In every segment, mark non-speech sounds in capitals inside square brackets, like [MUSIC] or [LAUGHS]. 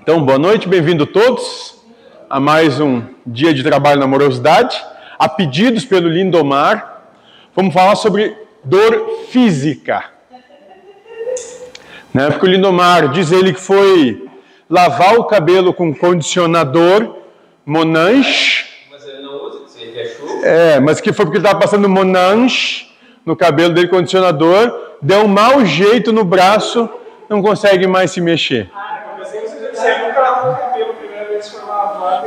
Então, boa noite, bem-vindo todos a mais um dia de trabalho na amorosidade. A pedidos pelo Lindomar, vamos falar sobre dor física. Né? Porque o Lindomar diz ele que foi lavar o cabelo com condicionador Monange. Mas ele não usa, ele quer chuva. É, mas que foi porque ele estava passando Monange no cabelo dele, condicionador, deu um mau jeito no braço, não consegue mais se mexer.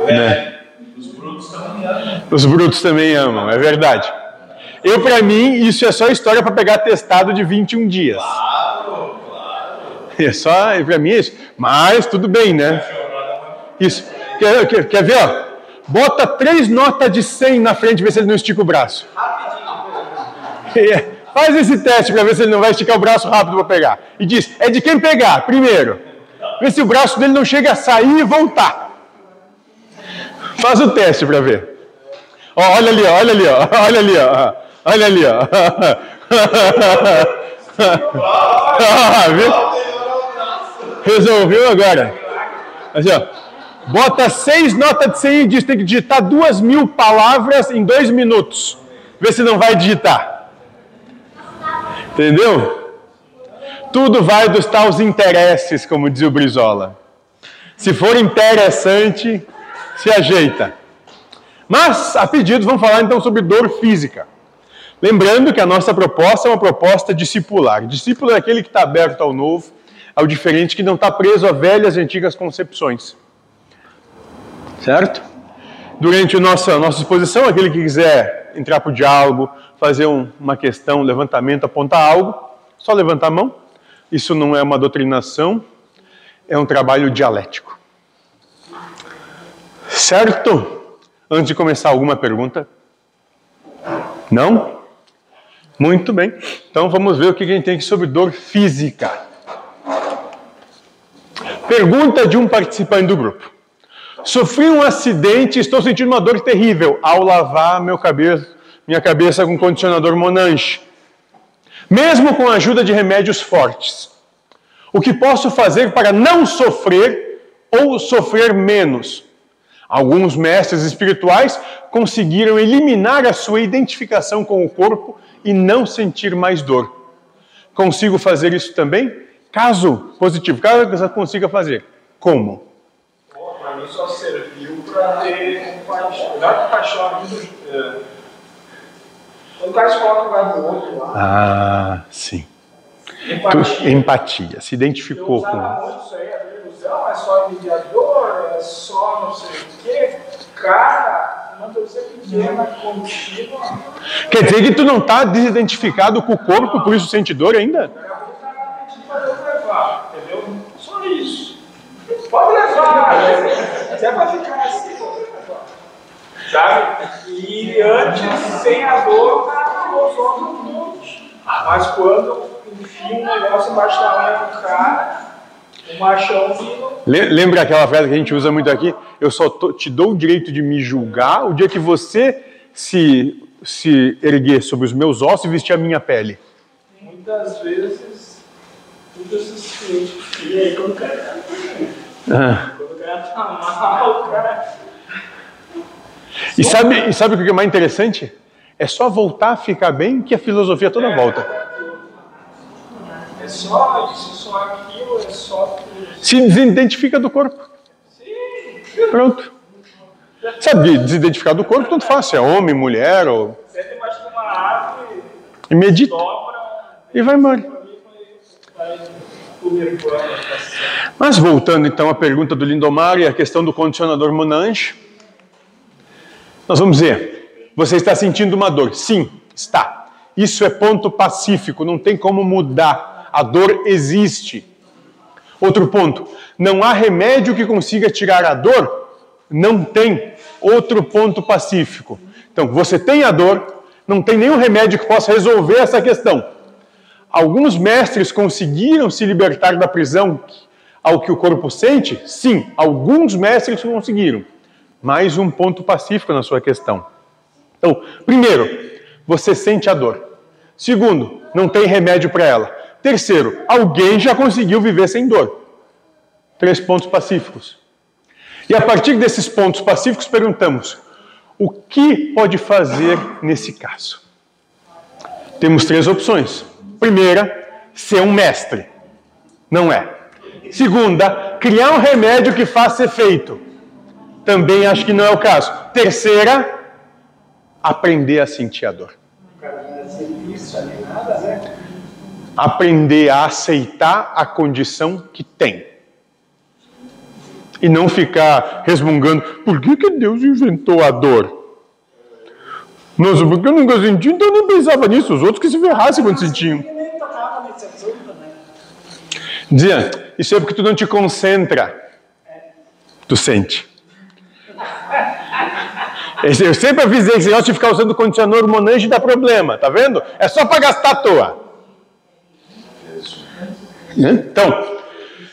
Né? Os brutos também amam. Os brutos também amam, é verdade. Eu, para mim, isso é só história para pegar testado de 21 dias. Claro, claro. É só, para mim é isso. Mas tudo bem, né? Isso. Quer, quer, quer ver, ó? Bota três notas de 100 na frente, vê se ele não estica o braço. [LAUGHS] É, Faz esse teste para ver se ele não vai esticar o braço rápido para pegar. E diz, é de quem pegar, primeiro. Vê se o braço dele não chega a sair e voltar. Faz o teste para ver. Ó, olha ali, ó, olha ali, ó, [LAUGHS] olha ali, ó. Olha ali, ó. [LAUGHS] Viu? Resolveu agora. Assim, ó. Bota seis notas de 100 e diz tem que digitar duas mil palavras em dois minutos. Vê se não vai digitar. Entendeu? Tudo vai dos tais interesses, como diz o Brizola. Se for interessante, se ajeita. Mas, a pedido, vamos falar então sobre dor física. Lembrando que a nossa proposta é uma proposta discipular. Discípulo é aquele que está aberto ao novo, ao diferente, que não está preso a velhas e antigas concepções. Certo? Durante a nossa, nossa exposição, aquele que quiser entrar para o diálogo, fazer um, uma questão, um levantamento, apontar algo, só levantar a mão. Isso não é uma doutrinação, é um trabalho dialético. Certo? Antes de começar, alguma pergunta? Não? Muito bem. Então vamos ver o que a gente tem sobre dor física. Pergunta de um participante do grupo. Sofri um acidente e estou sentindo uma dor terrível ao lavar meu cabelo, minha cabeça com condicionador Monange. Mesmo com a ajuda de remédios fortes. O que posso fazer para não sofrer ou sofrer menos? Alguns mestres espirituais conseguiram eliminar a sua identificação com o corpo e não sentir mais dor. Consigo fazer isso também? Caso positivo, caso eu consiga fazer. Como? Para mim só serviu para ter compaixão. Dar compaixão vida. É, Quando o cara se coloca no lugar do outro lá, Ah, sim. Tu- empatia. empatia, se identificou com. muito isso aí, a ilusão, é só mediador, é só não sei o quê. Cara, uma torcida pequena, contínua, Quer dizer que tu não está desidentificado com o corpo, por isso sente dor ainda? o Deus levar, entendeu? Só isso. Pode levar, né? se é pra ficar assim, pode levar. Sabe? E antes, sem a dor, o cara só dos outros. Mas quando enfia um negócio embaixo da unha do cara, o Le- Lembra aquela frase que a gente usa muito aqui? Eu só tô- te dou o direito de me julgar o dia que você se, se erguer sobre os meus ossos e vestir a minha pele. Muitas vezes, muitos esses clientes. E aí, quando o cara tá mal, o cara. E sabe, e sabe o que é mais interessante? É só voltar a ficar bem que a filosofia toda volta. É só isso, só aquilo, é só. Se desidentifica do corpo. Pronto. Sabe, desidentificar do corpo, tanto faz, se é homem, mulher, ou... Senta embaixo de uma árvore, e medita e vai embora. tá. Mas voltando então à pergunta do Lindomar e a questão do condicionador Monange, nós vamos dizer, você está sentindo uma dor? Sim, está. Isso é ponto pacífico, não tem como mudar. A dor existe. Outro ponto, não há remédio que consiga tirar a dor? Não tem. Outro ponto pacífico. Então, você tem a dor, não tem nenhum remédio que possa resolver essa questão. Alguns mestres conseguiram se libertar da prisão ao que o corpo sente? Sim, alguns mestres conseguiram. Mais um ponto pacífico na sua questão. Então, primeiro, você sente a dor. Segundo, não tem remédio para ela. Terceiro, alguém já conseguiu viver sem dor. Três pontos pacíficos. E a partir desses pontos pacíficos, perguntamos: o que pode fazer nesse caso? Temos três opções. Primeira, ser um mestre. Não é. Segunda, criar um remédio que faça efeito. Também acho que não é o caso. Terceira, aprender a sentir a dor. Aprender a aceitar a condição que tem. E não ficar resmungando, por que, que Deus inventou a dor? Nossa, porque eu nunca senti, então eu nem pensava nisso. Os outros que se ferrassem quando sentiam. Dizia, isso é porque tu não te concentra. Tu sente. [LAUGHS] Eu sempre avisei que se nós ficar usando condicionador monange dá problema, tá vendo? É só para gastar à toa. Então,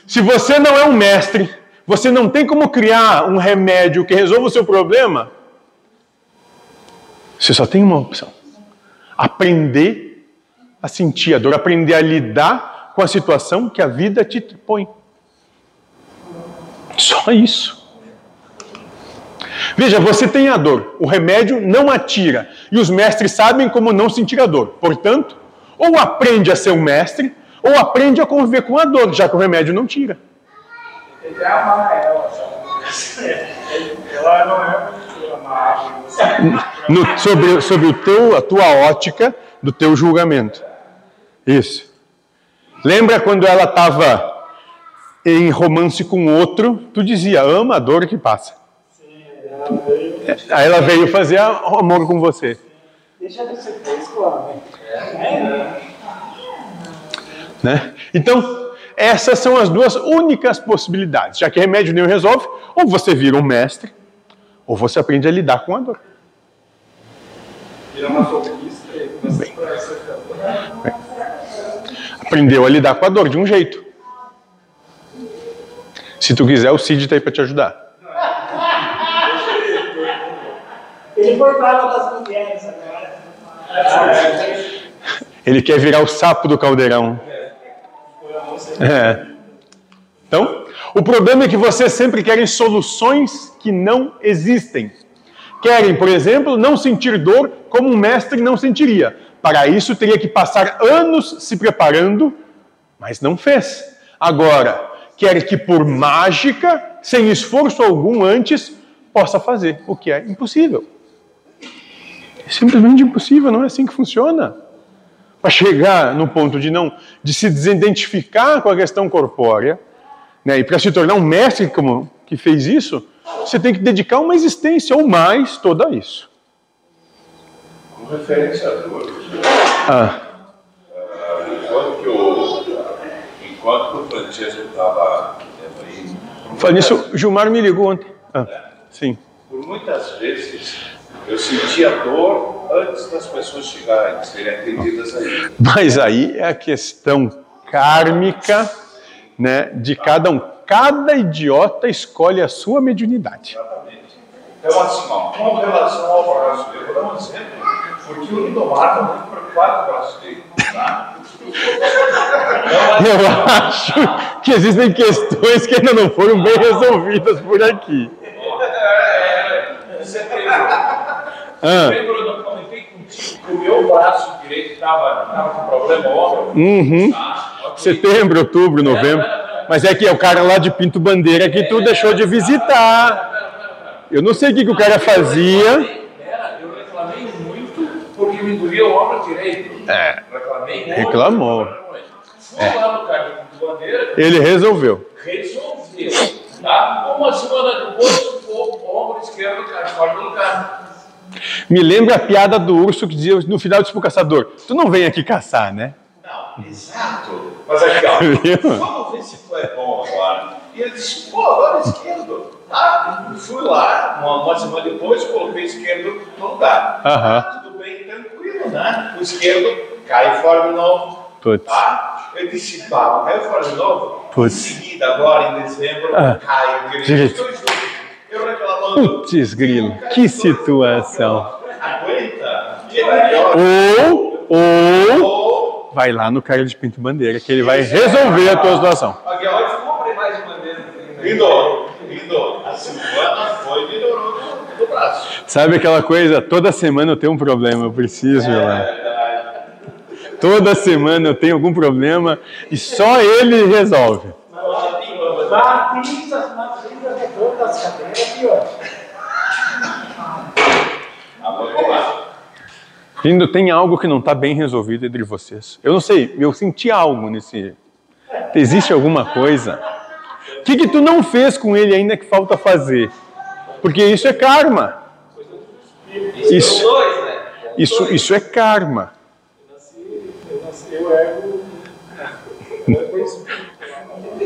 se você não é um mestre, você não tem como criar um remédio que resolva o seu problema, você só tem uma opção: aprender a sentir a dor, aprender a lidar com a situação que a vida te põe. Só isso. Veja, você tem a dor, o remédio não atira, e os mestres sabem como não sentir a dor. Portanto, ou aprende a ser um mestre, ou aprende a conviver com a dor, já que o remédio não tira. Ele é amar ela, Ela não é no, sobre, sobre o teu, a tua ótica do teu julgamento. Isso. Lembra quando ela estava em romance com outro, tu dizia, ama a dor que passa. Veio... Aí ela veio fazer amor com você. Deixa de ser. É. Né? Então, essas são as duas únicas possibilidades. Já que remédio nenhum resolve, ou você vira um mestre, ou você aprende a lidar com a dor. Vira uma e começa Bem. Aprendeu a lidar com a dor de um jeito. Se tu quiser, o Cid está aí para te ajudar. Das mulheres agora. Ele quer virar o sapo do caldeirão. É. Então, o problema é que vocês sempre querem soluções que não existem. Querem, por exemplo, não sentir dor como um mestre não sentiria. Para isso, teria que passar anos se preparando, mas não fez. Agora, quer que por mágica, sem esforço algum antes, possa fazer, o que é impossível. É simplesmente impossível, não é assim que funciona. Para chegar no ponto de não de se desidentificar com a questão corpórea, né, e para se tornar um mestre como que fez isso, você tem que dedicar uma existência ou mais toda a isso. Com referência à dor, ah. enquanto, que o, enquanto o Francesco estava aí. Falando isso, o Gilmar me ligou ontem. Ah, sim. Por muitas vezes eu sentia dor antes das pessoas chegarem, serem atendidas aí. Mas aí é a questão kármica né, de cada um. Cada idiota escolhe a sua mediunidade. Exatamente. Então, assim, ó, com relação ao braço dele, vou dar um exemplo, porque o Lindomar está muito preocupado com o braço dele. Tá? Eu acho que existem questões que ainda não foram bem resolvidas por aqui. Ah. Lembra eu comentei contigo que o meu braço direito estava com problema óbvio? Uhum. Tá? Setembro, outubro, novembro. Mas é que é o cara lá de Pinto Bandeira que tu deixou de visitar. Eu não sei o que, que o cara fazia. Eu reclamei muito porque me doía o ombro direito. É. Reclamei muito. Reclamou. É. cara Bandeira. Ele resolveu. Resolveu. Tá? Uma semana depois, o ombro esquerdo cai fora do lugar. Me lembra a piada do urso que dizia no final disse pro caçador: Tu não vem aqui caçar, né? Não, exato. Mas aqui, [LAUGHS] ó, vamos ver se é bom agora. E ele disse, pô, agora é esquerdo. Ah, fui lá, uma, uma semana depois, coloquei esquerdo no lugar. Uhum. Ah, tudo bem, tranquilo, né? O esquerdo cai fora de novo. Putz. Tá? Eu disse, pá, caiu fora de novo. Putz. Em seguida, agora em dezembro, ah. cai o direito. Putz, grilo, que situação. Ou, ou vai lá no cara de Pinto Bandeira, que ele vai resolver a tua situação. Agora eu comprei mais de bandeira. A foi e melhorou braço. Sabe aquela coisa? Toda semana eu tenho um problema, eu preciso ir lá. Toda semana eu tenho algum problema e só ele resolve. Matriz, as matrizes de todas as cadeiras aqui, ó. tem algo que não está bem resolvido entre vocês. Eu não sei, eu senti algo nesse. Existe alguma coisa? O que, que tu não fez com ele ainda que falta fazer? Porque isso é karma. Isso, isso, isso é karma.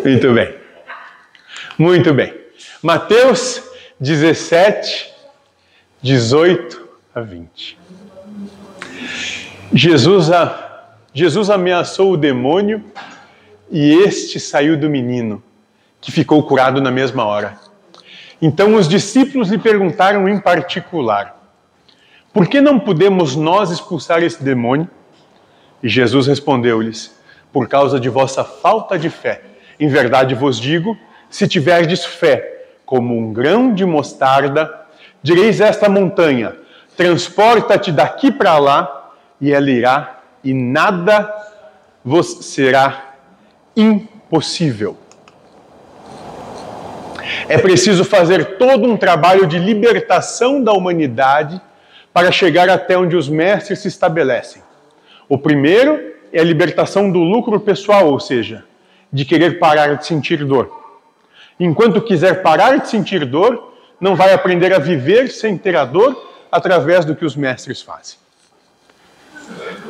Muito bem. Muito bem. Mateus 17, 18 a 20. Jesus, a, Jesus ameaçou o demônio e este saiu do menino, que ficou curado na mesma hora. Então os discípulos lhe perguntaram em particular: Por que não podemos nós expulsar esse demônio? E Jesus respondeu-lhes: Por causa de vossa falta de fé. Em verdade vos digo: se tiverdes fé como um grão de mostarda, direis a esta montanha: transporta-te daqui para lá, e ela irá, e nada vos será impossível. É preciso fazer todo um trabalho de libertação da humanidade para chegar até onde os mestres se estabelecem. O primeiro é a libertação do lucro pessoal, ou seja, de querer parar de sentir dor. Enquanto quiser parar de sentir dor, não vai aprender a viver sem ter a dor através do que os mestres fazem.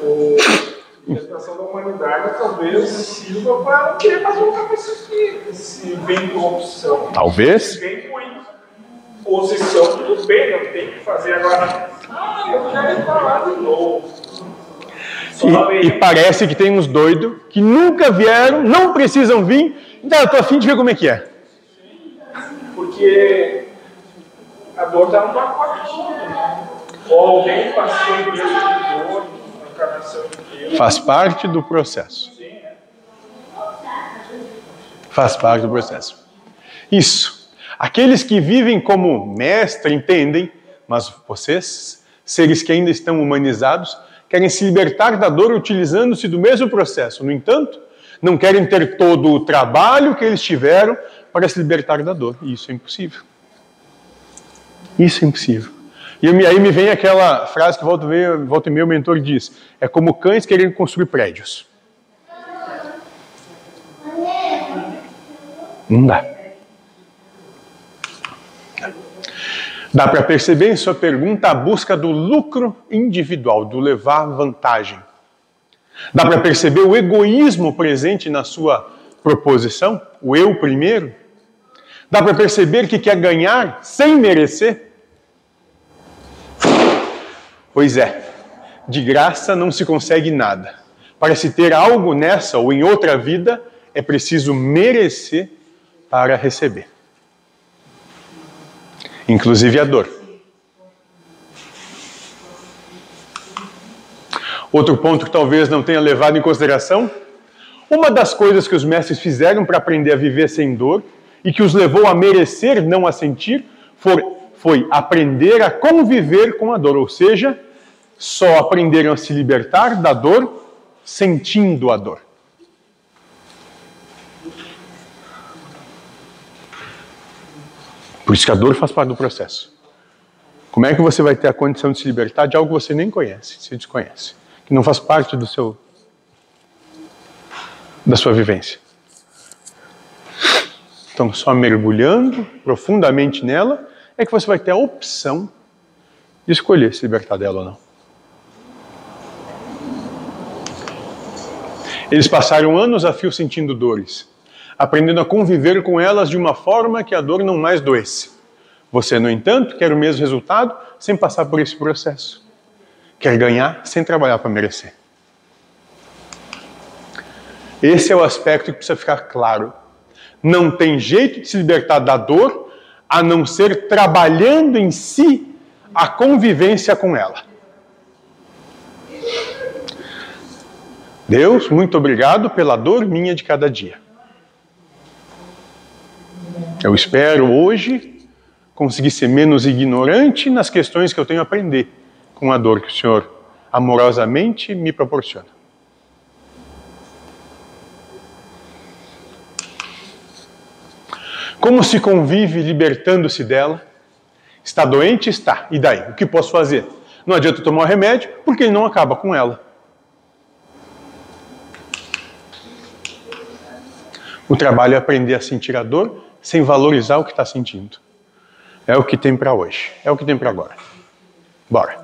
O- A libertação da humanidade talvez sirva para querer mais voltar para esse, esse bem corrupção. Talvez. Bem com posição, tudo bem, eu tenho que fazer agora. Ah, eu ir para lá de novo. E, e parece que tem uns doidos que nunca vieram, não precisam vir. Então, eu tô afim de ver como é que é. Porque a dor está no todo, né? Ou alguém passou por esse de dor, a encarnação inteira. Faz parte do processo. Sim, né? Faz parte do processo. Isso. Aqueles que vivem como mestre entendem, mas vocês, seres que ainda estão humanizados, querem se libertar da dor utilizando-se do mesmo processo. No entanto, não querem ter todo o trabalho que eles tiveram para se libertar da dor. E isso é impossível. Isso é impossível. E aí me vem aquela frase que volta e volta e o mentor diz: é como cães querendo construir prédios. Não dá. Dá para perceber em sua pergunta a busca do lucro individual, do levar vantagem. Dá para perceber o egoísmo presente na sua proposição, o eu primeiro. Dá para perceber que quer ganhar sem merecer. Pois é, de graça não se consegue nada. Para se ter algo nessa ou em outra vida, é preciso merecer para receber. Inclusive a dor. Outro ponto que talvez não tenha levado em consideração: uma das coisas que os mestres fizeram para aprender a viver sem dor e que os levou a merecer, não a sentir, foi, foi aprender a conviver com a dor, ou seja, só aprenderam a se libertar da dor sentindo a dor. Por isso que a dor faz parte do processo. Como é que você vai ter a condição de se libertar de algo que você nem conhece, se desconhece, que não faz parte do seu da sua vivência? Então, só mergulhando profundamente nela é que você vai ter a opção de escolher se libertar dela ou não. Eles passaram anos a fio sentindo dores, aprendendo a conviver com elas de uma forma que a dor não mais doesse. Você, no entanto, quer o mesmo resultado sem passar por esse processo. Quer ganhar sem trabalhar para merecer. Esse é o aspecto que precisa ficar claro. Não tem jeito de se libertar da dor a não ser trabalhando em si a convivência com ela. Deus, muito obrigado pela dor minha de cada dia. Eu espero hoje conseguir ser menos ignorante nas questões que eu tenho a aprender com a dor que o Senhor amorosamente me proporciona. Como se convive libertando-se dela? Está doente? Está. E daí? O que posso fazer? Não adianta tomar o remédio, porque ele não acaba com ela. O trabalho é aprender a sentir a dor sem valorizar o que está sentindo. É o que tem para hoje. É o que tem para agora. Bora.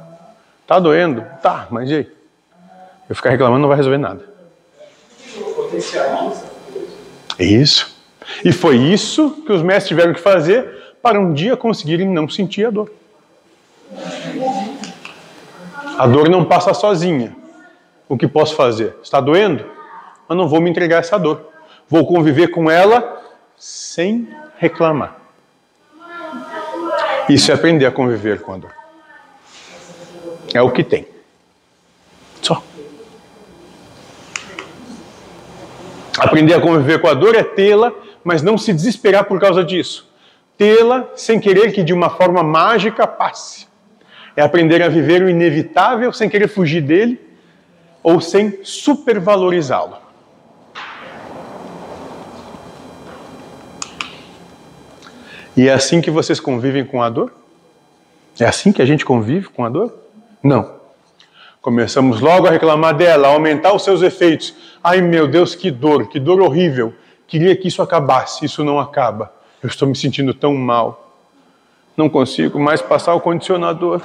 Tá doendo? Tá, mas e aí? Eu ficar reclamando não vai resolver nada. Isso. E foi isso que os mestres tiveram que fazer para um dia conseguirem não sentir a dor. A dor não passa sozinha. O que posso fazer? Está doendo? Mas não vou me entregar a essa dor. Vou conviver com ela sem reclamar. Isso é aprender a conviver com a dor. É o que tem. Só. Aprender a conviver com a dor é tê-la, mas não se desesperar por causa disso. Tê-la sem querer que de uma forma mágica passe. É aprender a viver o inevitável sem querer fugir dele ou sem supervalorizá-lo. E é assim que vocês convivem com a dor? É assim que a gente convive com a dor? Não. Começamos logo a reclamar dela, a aumentar os seus efeitos. Ai meu Deus, que dor, que dor horrível. Queria que isso acabasse, isso não acaba. Eu estou me sentindo tão mal. Não consigo mais passar o condicionador.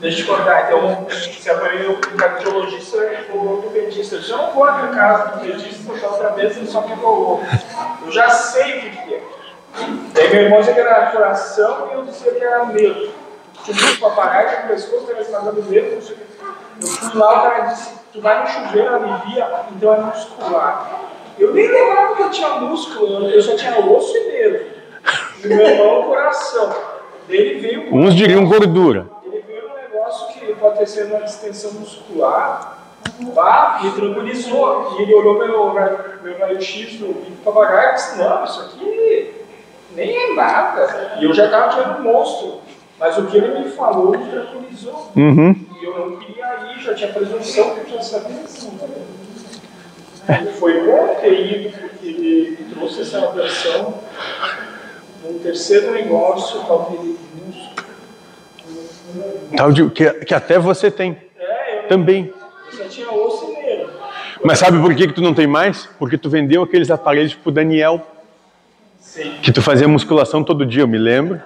Deixa eu te contar, então, se aparelho o cardiologista ou o ortopedista. Eu não vou na casa do ortopedista, da outra vez ele só me enrolou. Eu já sei o que, é. Daí meu irmão dizia que era coração e eu dizia que era medo. Tinha um papagaio que no pescoço estava esmagando medo, não sei o que. Eu fui lá, o cara disse, tu vai no chuveiro, alivia, então é muscular. Eu nem lembrava que eu tinha músculo, eu só tinha osso e nervo. E meu irmão, coração. Daí veio. Uns diriam gordura. Ele veio um negócio que pode ter sido uma distensão muscular. Bah, me tranquilizou. E ele olhou meu, meu raio-x do papagaio e disse: Não, isso aqui nem é nada. E eu já estava tirando monstro. Mas o que ele me falou me tranquilizou. Uhum. E eu não queria ir, já tinha presunção que eu já sabia assim. Bom ter ido, porque ele trouxe essa atenção num terceiro negócio, talvez. Tal de, que, que até você tem. É, eu, Também. eu só tinha osso e nervo. Mas sabe por que, que tu não tem mais? Porque tu vendeu aqueles aparelhos pro Daniel. Sim. Que tu fazia musculação todo dia, eu me lembro.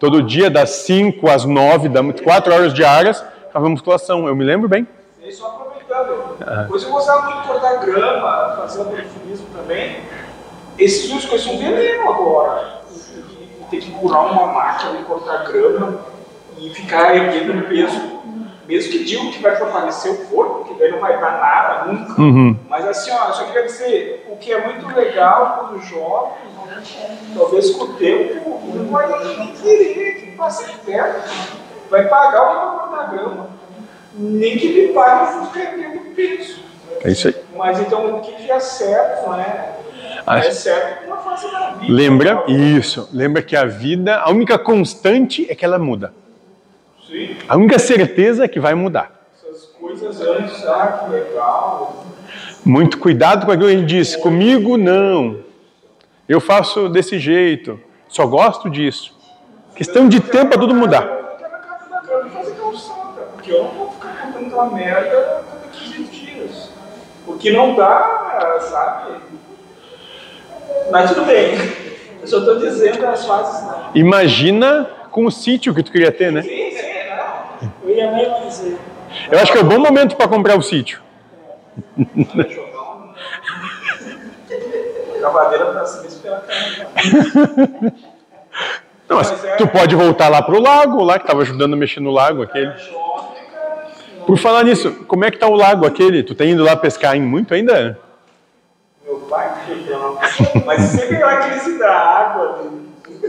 Todo dia, das 5 às 9, da 4 horas diárias, fazia musculação. Eu me lembro bem. Aí, só depois eu gostava muito de cortar grama, fazer aperfurismo também. Esses músculos são veneno agora. E- e- e Ter que curar uma máquina e cortar grama e ficar erguendo peso. Mesmo que digam que vai fortalecer o corpo, que daí não vai dar nada nunca. Uhum. Mas assim, ó, só queria dizer, o que é muito legal para os jovens, talvez com o tempo, não vai nem querer que passe perto. Vai pagar o que vai cortar grama. Nem que me pague por ficar erguendo peso. É isso aí. Mas então o que que é certo, né? Ah, É certo uma fase da vida. Lembra? Isso. Lembra que a vida, a única constante é que ela muda. Sim, A única certeza é que vai mudar. essas coisas antes, ah, que legal. Muito cuidado com aquilo que a gente diz. Comigo, não. Eu faço desse jeito. Só gosto disso. Questão de tempo para tudo mudar. Eu quero casa da fazer calçada, porque eu não vou aquela merda cada 15 dias. Porque não dá, sabe? Mas tudo bem. Eu só estou dizendo as fases não. Imagina com o sítio que tu queria ter, né? Sim, sim, não. Eu ia mesmo dizer. Eu acho que é o bom momento para comprar o sítio. [LAUGHS] Cavadeira pra cima esperar Não, mas tu pode voltar lá pro lago, lá que tava ajudando a mexer no lago aquele. Por falar nisso, como é que tá o lago aquele? Tu tá indo lá pescar em muito ainda? Meu pai não. Mas sempre aquela crise da água, de,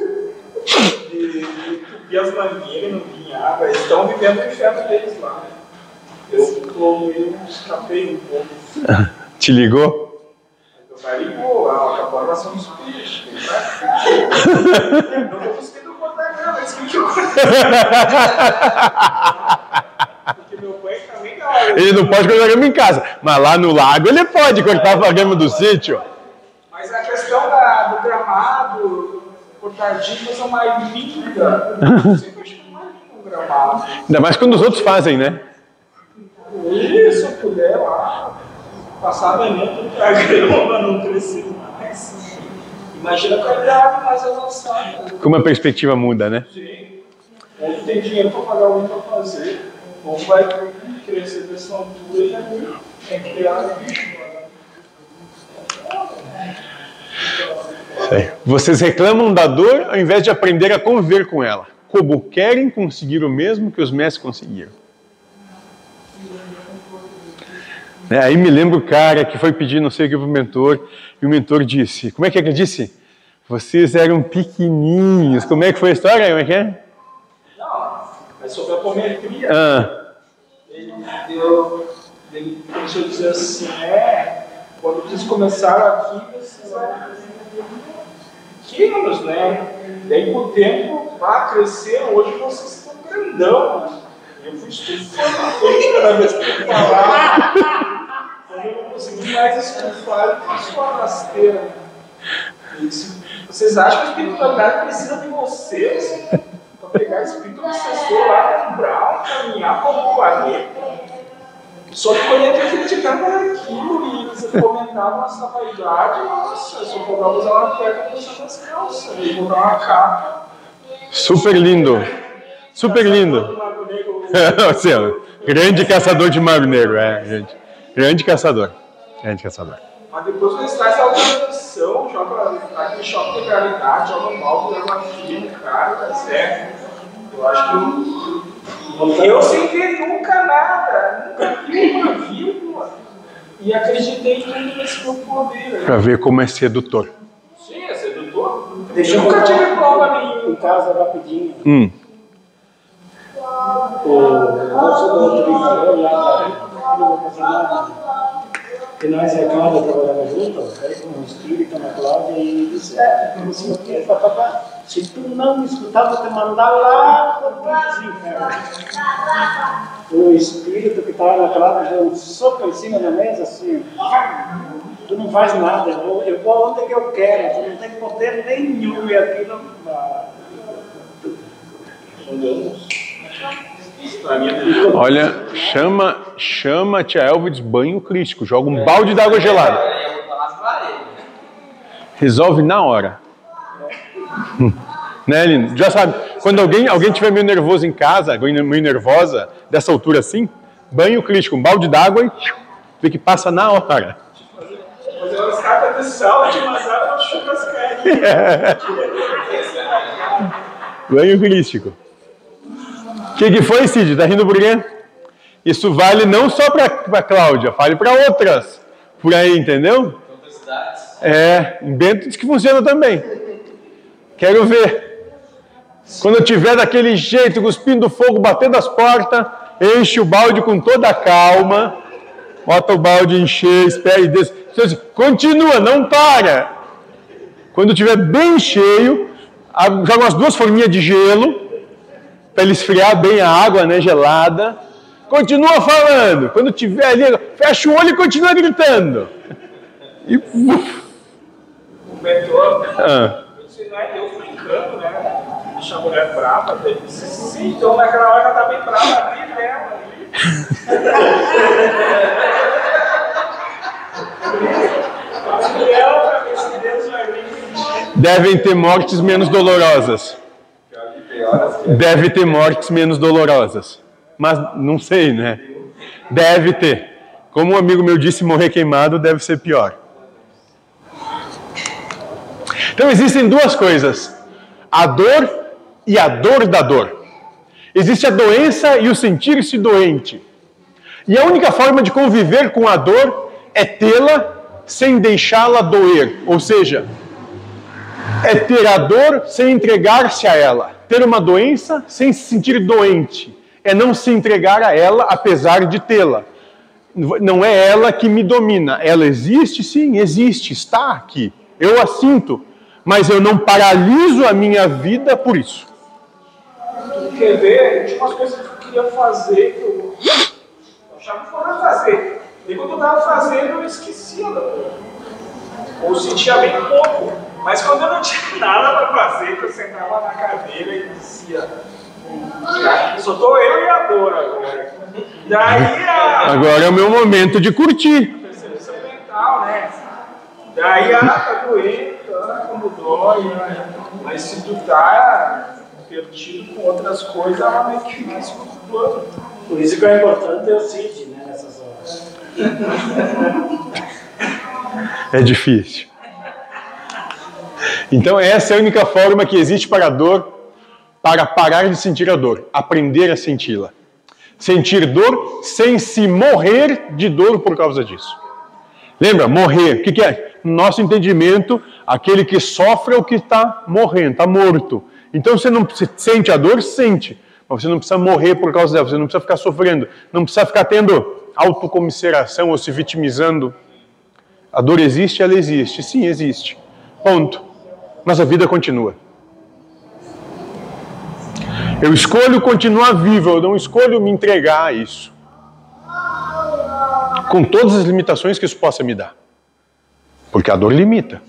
de, de entupir as mangueiras não vinha água. Eles estão vivendo o inferno deles lá. Eu, como eu, escapei um pouco. Te ligou? Meu pai ligou, ah, acabou a ração dos peixes. Não vou conseguir botar grama, isso que eu Ele não pode cortar grama em casa, mas lá no lago ele pode cortar a grama do sítio. Mas a questão da, do gramado, linda. Acho mais lindo o gramado. Ainda mais quando os outros fazem, né? Se eu puder lá, passar veneno [LAUGHS] pra grama não crescer mais. Imagina a qualidade mais avançada. Como a perspectiva muda, né? Sim. Tu tem dinheiro para pagar alguém para fazer, ou vai crescer dessa altura e aí que criar. Sei. Vocês reclamam da dor ao invés de aprender a conviver com ela. Como querem conseguir o mesmo que os mestres conseguiram. É, aí me lembro o cara que foi pedir não sei o que para o mentor, e o mentor disse: Como é que ele disse? Vocês eram pequenininhos. Como é que foi a história? Como é que é? Mas sobre a apometria, Ah, ele deu. Ele começou a dizer assim: é, quando vocês começaram aqui, vocês pequenos, né? Daí com o tempo, vai crescer, hoje vocês estão grandão. né? Eu fui estufando cada vez que eu falava. Quando eu não consegui mais estufar, eu fiz uma rasteira. Vocês acham que a espiritualidade precisa de vocês pegar espírito obsessor lá, quebrar, caminhar como um planeta? Só que quando ele criticava aquilo e eles comentavam essa vaidade, nossa, eu só vou usar uma perna puxando as calças, e botar uma capa. super lindo. Super lindo. [LAUGHS] Assim, grande caçador de mar negro, é, gente. Grande caçador. Grande caçador. Mas depois quando está essa organização, joga aquele choque de realidade, joga um balde de água fria no cara, tá certo? Eu acho que eu sem ver nunca nada, nunca vi uma vírgula. E acreditei tudo nesse meu poder. Para ver como é sedutor. Sim, é sedutor. Deixa eu nunca tive prova Em nenhuma. casa, rapidinho. Hum. O moço do outro falou lá da Vila Que nós e a Cláudia trabalhamos juntos, aí com um espírito na Cláudia, e disse, é, não sei o quê, papapá, se tu não me escutar, vou te mandar lá por todos os infernos. O espírito que estava na Cláudia deu um soco em cima da mesa, assim, tu não faz nada, eu vou, eu vou onde que eu quero, tu não tem poder nenhum, e aquilo... ah, Olha, chama, chama a tia Elva banho crítico. Joga um balde d'água gelada. Resolve na hora. [LAUGHS] Né, Lino? Já sabe, quando alguém, alguém tiver meio nervoso em casa, meio nervosa, dessa altura assim, banho crítico, um balde d'água e vê que passa na hora. [LAUGHS] Fazer umas O que, que foi, Cid? Tá rindo por quê? Isso vale não só para Cláudia, vale para outras por aí, entendeu? É, em Bento diz que funciona também. Quero ver. Quando eu tiver daquele jeito, cuspindo fogo, batendo as portas, enche o balde com toda a calma, bota o balde encher, espera e desce. Então, Continua, não para. Quando tiver bem cheio, joga umas duas forminhas de gelo, para ele esfriar bem a água, né, gelada. Continua falando. Quando tiver ali, fecha o olho e continua gritando. E uf, O mentor, ah. eu é eu brincando, né? Deixa a mulher brava. Sim, então naquela hora ela tá bem brava ali [LAUGHS] vir. Devem ter mortes menos dolorosas. Deve ter mortes menos dolorosas. Mas não sei, né? Deve ter. Como um amigo meu disse, morrer queimado deve ser pior. Então existem duas coisas: a dor e a dor da dor. Existe a doença e o sentir-se doente. E a única forma de conviver com a dor é tê-la sem deixá-la doer. Ou seja, é ter a dor sem entregar-se a ela. Ter uma doença sem se sentir doente. É não se entregar a ela apesar de tê-la. Não é ela que me domina. Ela existe, sim, existe, está aqui. Eu a sinto. mas eu não paraliso a minha vida por isso. Quer ver? Tinha umas coisas que eu queria fazer que eu eu achava que fazer. E quando eu estava fazendo, eu esquecia da dor. Ou sentia bem pouco. Mas quando eu não tinha [LAUGHS] nada para fazer, que eu sentava na cadeira e dizia. "Cara, Só tô eu e a dor agora. Daí a Agora é o meu momento de curtir. percepção mental, né? Daí, ah, tá doendo, ah, como dói, mas se tu tá perdido com outras coisas, ela meio que fica segundo plano. Por isso que o importante é o CID, né, nessas horas. É difícil. Então, essa é a única forma que existe para a dor, para parar de sentir a dor, aprender a senti-la. Sentir dor sem se morrer de dor por causa disso. Lembra, morrer, o que, que é? No nosso entendimento, aquele que sofre é o que está morrendo, está morto. Então você não sente a dor, sente, mas você não precisa morrer por causa dela, você não precisa ficar sofrendo, não precisa ficar tendo autocomiseração ou se vitimizando. A dor existe, ela existe. Sim, existe. Ponto. Mas a vida continua. Eu escolho continuar vivo, eu não escolho me entregar a isso. Com todas as limitações que isso possa me dar. Porque a dor limita.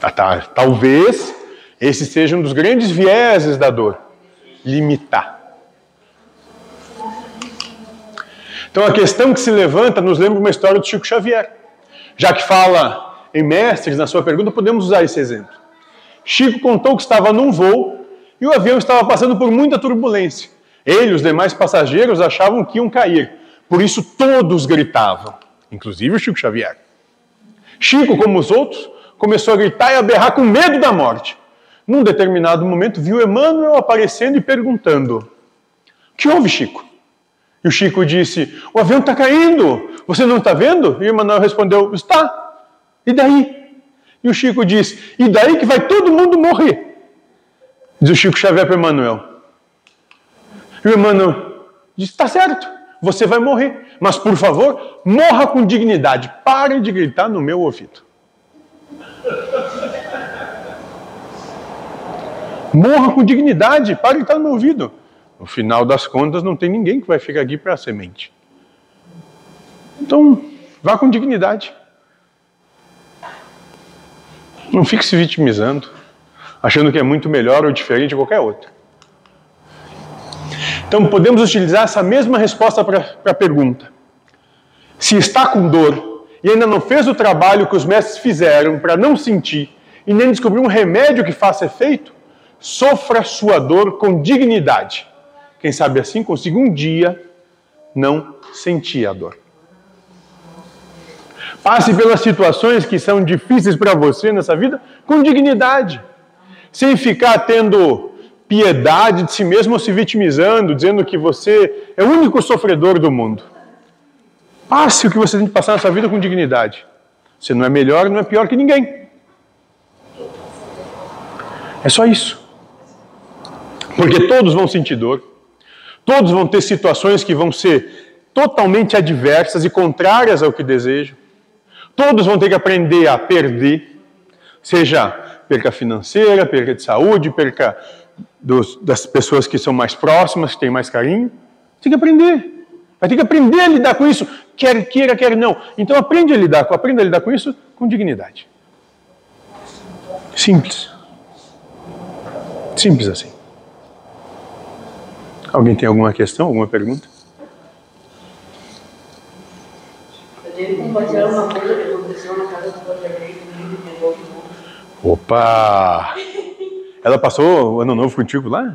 Ah, tá, Talvez esse seja um dos grandes vieses da dor. Limitar. Então a questão que se levanta nos lembra uma história do Chico Xavier. Já que fala em mestres na sua pergunta, podemos usar esse exemplo. Chico contou que estava num voo e o avião estava passando por muita turbulência. Ele e os demais passageiros achavam que iam cair. Por isso todos gritavam, inclusive o Chico Xavier. Chico, como os outros, começou a gritar e a berrar com medo da morte. Num determinado momento, viu Emmanuel aparecendo e perguntando: O que houve, Chico? E o Chico disse: O avião está caindo, você não está vendo? E Emmanuel respondeu: Está. E daí? E o Chico disse: E daí que vai todo mundo morrer? Diz o Chico Xavier para Emmanuel. E o Emmanuel disse: Está certo, você vai morrer, mas por favor, morra com dignidade. Pare de gritar no meu ouvido. Morra com dignidade, pare de gritar no meu ouvido. No final das contas, não tem ninguém que vai ficar aqui para a semente. Então, vá com dignidade. Não fique se vitimizando, achando que é muito melhor ou diferente de qualquer outro. Então, podemos utilizar essa mesma resposta para a pergunta. Se está com dor e ainda não fez o trabalho que os mestres fizeram para não sentir e nem descobriu um remédio que faça efeito, sofra sua dor com dignidade. Quem sabe assim consiga um dia não sentir a dor. Passe pelas situações que são difíceis para você nessa vida com dignidade, sem ficar tendo piedade de si mesmo ou se vitimizando, dizendo que você é o único sofredor do mundo. Passe o que você tem que passar nessa vida com dignidade. Você não é melhor, não é pior que ninguém. É só isso. Porque todos vão sentir dor, todos vão ter situações que vão ser totalmente adversas e contrárias ao que desejam. Todos vão ter que aprender a perder, seja perca financeira, perca de saúde, perca dos, das pessoas que são mais próximas, que têm mais carinho. Tem que aprender. Vai ter que aprender a lidar com isso, quer queira, quer não. Então aprende a lidar, com, aprenda a lidar com isso com dignidade. Simples. Simples assim. Alguém tem alguma questão, alguma pergunta? Eu devo compartilhar uma coisa que aconteceu na casa do Vanderlei comigo de novo. Opa! Ela passou o ano novo contigo lá?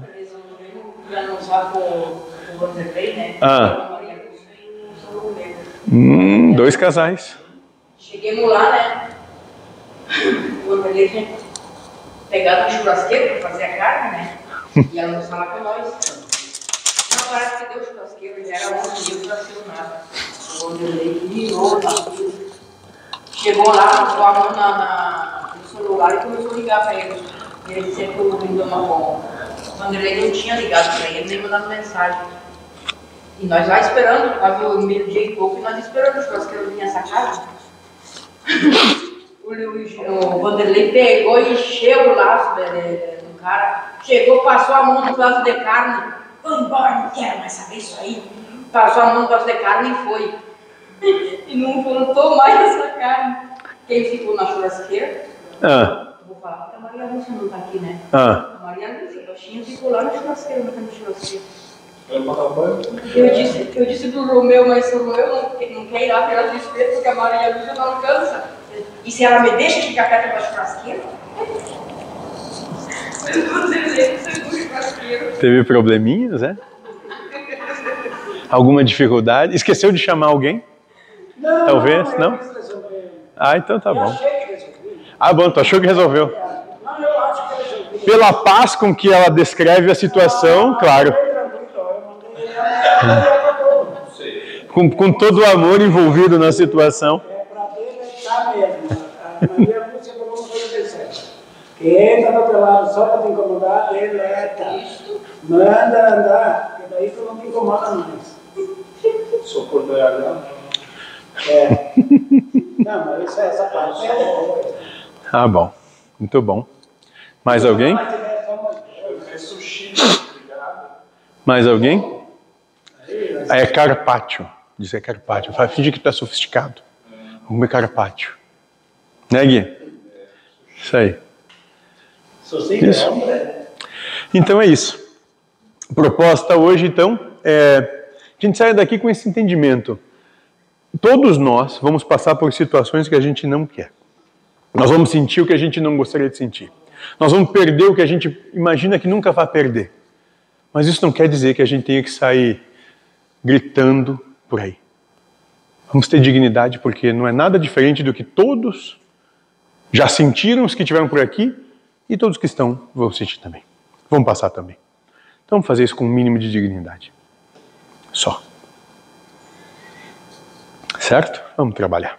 Ah. A e. Hum, dois casais. Cheguemos lá, né? O Vanderlei tinha pegado um churrasqueiro para fazer a carne, né? E almoçar lá com nós. Não, parece que deu o churrasqueiro, ele era um dia, o churrasqueiro nada. O Vanderlei virou, tá tudo. Chegou lá, mão na, na- no celular e começou a ligar para ele. Ele disse que o Lindoma bom. O Vanderlei não tinha ligado para ele, nem mandado mensagem. E nós lá esperando, quase o meio-dia e pouco, e nós esperando [LAUGHS] o churrasqueiro vir nessa casa. O, o, o Vanderlei pegou e encheu o laço de, de, do cara. Chegou, passou a mão no pedaço de carne. Vou embora, não quero mais saber isso aí. Passou a mão no pedaço de carne e foi. [LAUGHS] E não voltou mais essa carne. Quem ficou na churrasqueira? Ah, Vou falar porque a Maria Lúcia não tá aqui, né? ah. A Maria Lúcia, a baixinha, ficou lá na churrasqueira, da churrasqueira. Eu disse, eu disse pro Romeu, mas o Romeu não, quer- não quer ir lá pegar o espeto porque a Maria Lúcia não alcança. E se ela me deixa ficar perto da churrasqueira? É churrasqueiro. Teve probleminhas, né? Alguma dificuldade? Esqueceu de chamar alguém? Não, Talvez, não? resolver. Ah, então tá Eu bom. que. Ah, bom, tu achou que resolveu? Não, eu acho que resolvi. Pela paz com que ela descreve a situação, claro. E acabou. Com, com todo o amor envolvido na situação. É pra deletar mesmo. A Maria Lúcia falou uma coisa séria. Quem tá pelado só pra te incomodar, deleta. Manda andar, porque daí tu não te incomoda mais. Sou por dragão. É. Não, mas isso, essa parte é boa. Ah, bom. Muito bom. Mais alguém? É É obrigado. Mais alguém? Ah, é carpaccio. Diz que é carpaccio. Fala, Finge que tu é sofisticado. Vamos comer carpaccio. Né, Gui? Isso aí. Sossega, Isso. homem. Então é isso. Proposta hoje, então, é a gente saia daqui com esse entendimento. Todos nós vamos passar por situações que a gente não quer. Nós vamos sentir o que a gente não gostaria de sentir. Nós vamos perder o que a gente imagina que nunca vai perder. Mas isso não quer dizer que a gente tenha que sair gritando por aí. Vamos ter dignidade porque não é nada diferente do que todos já sentiram os que estiveram por aqui e todos que estão vão sentir também. Vão passar também. Então vamos fazer isso com um mínimo de dignidade. Só certo? Vamos trabalhar.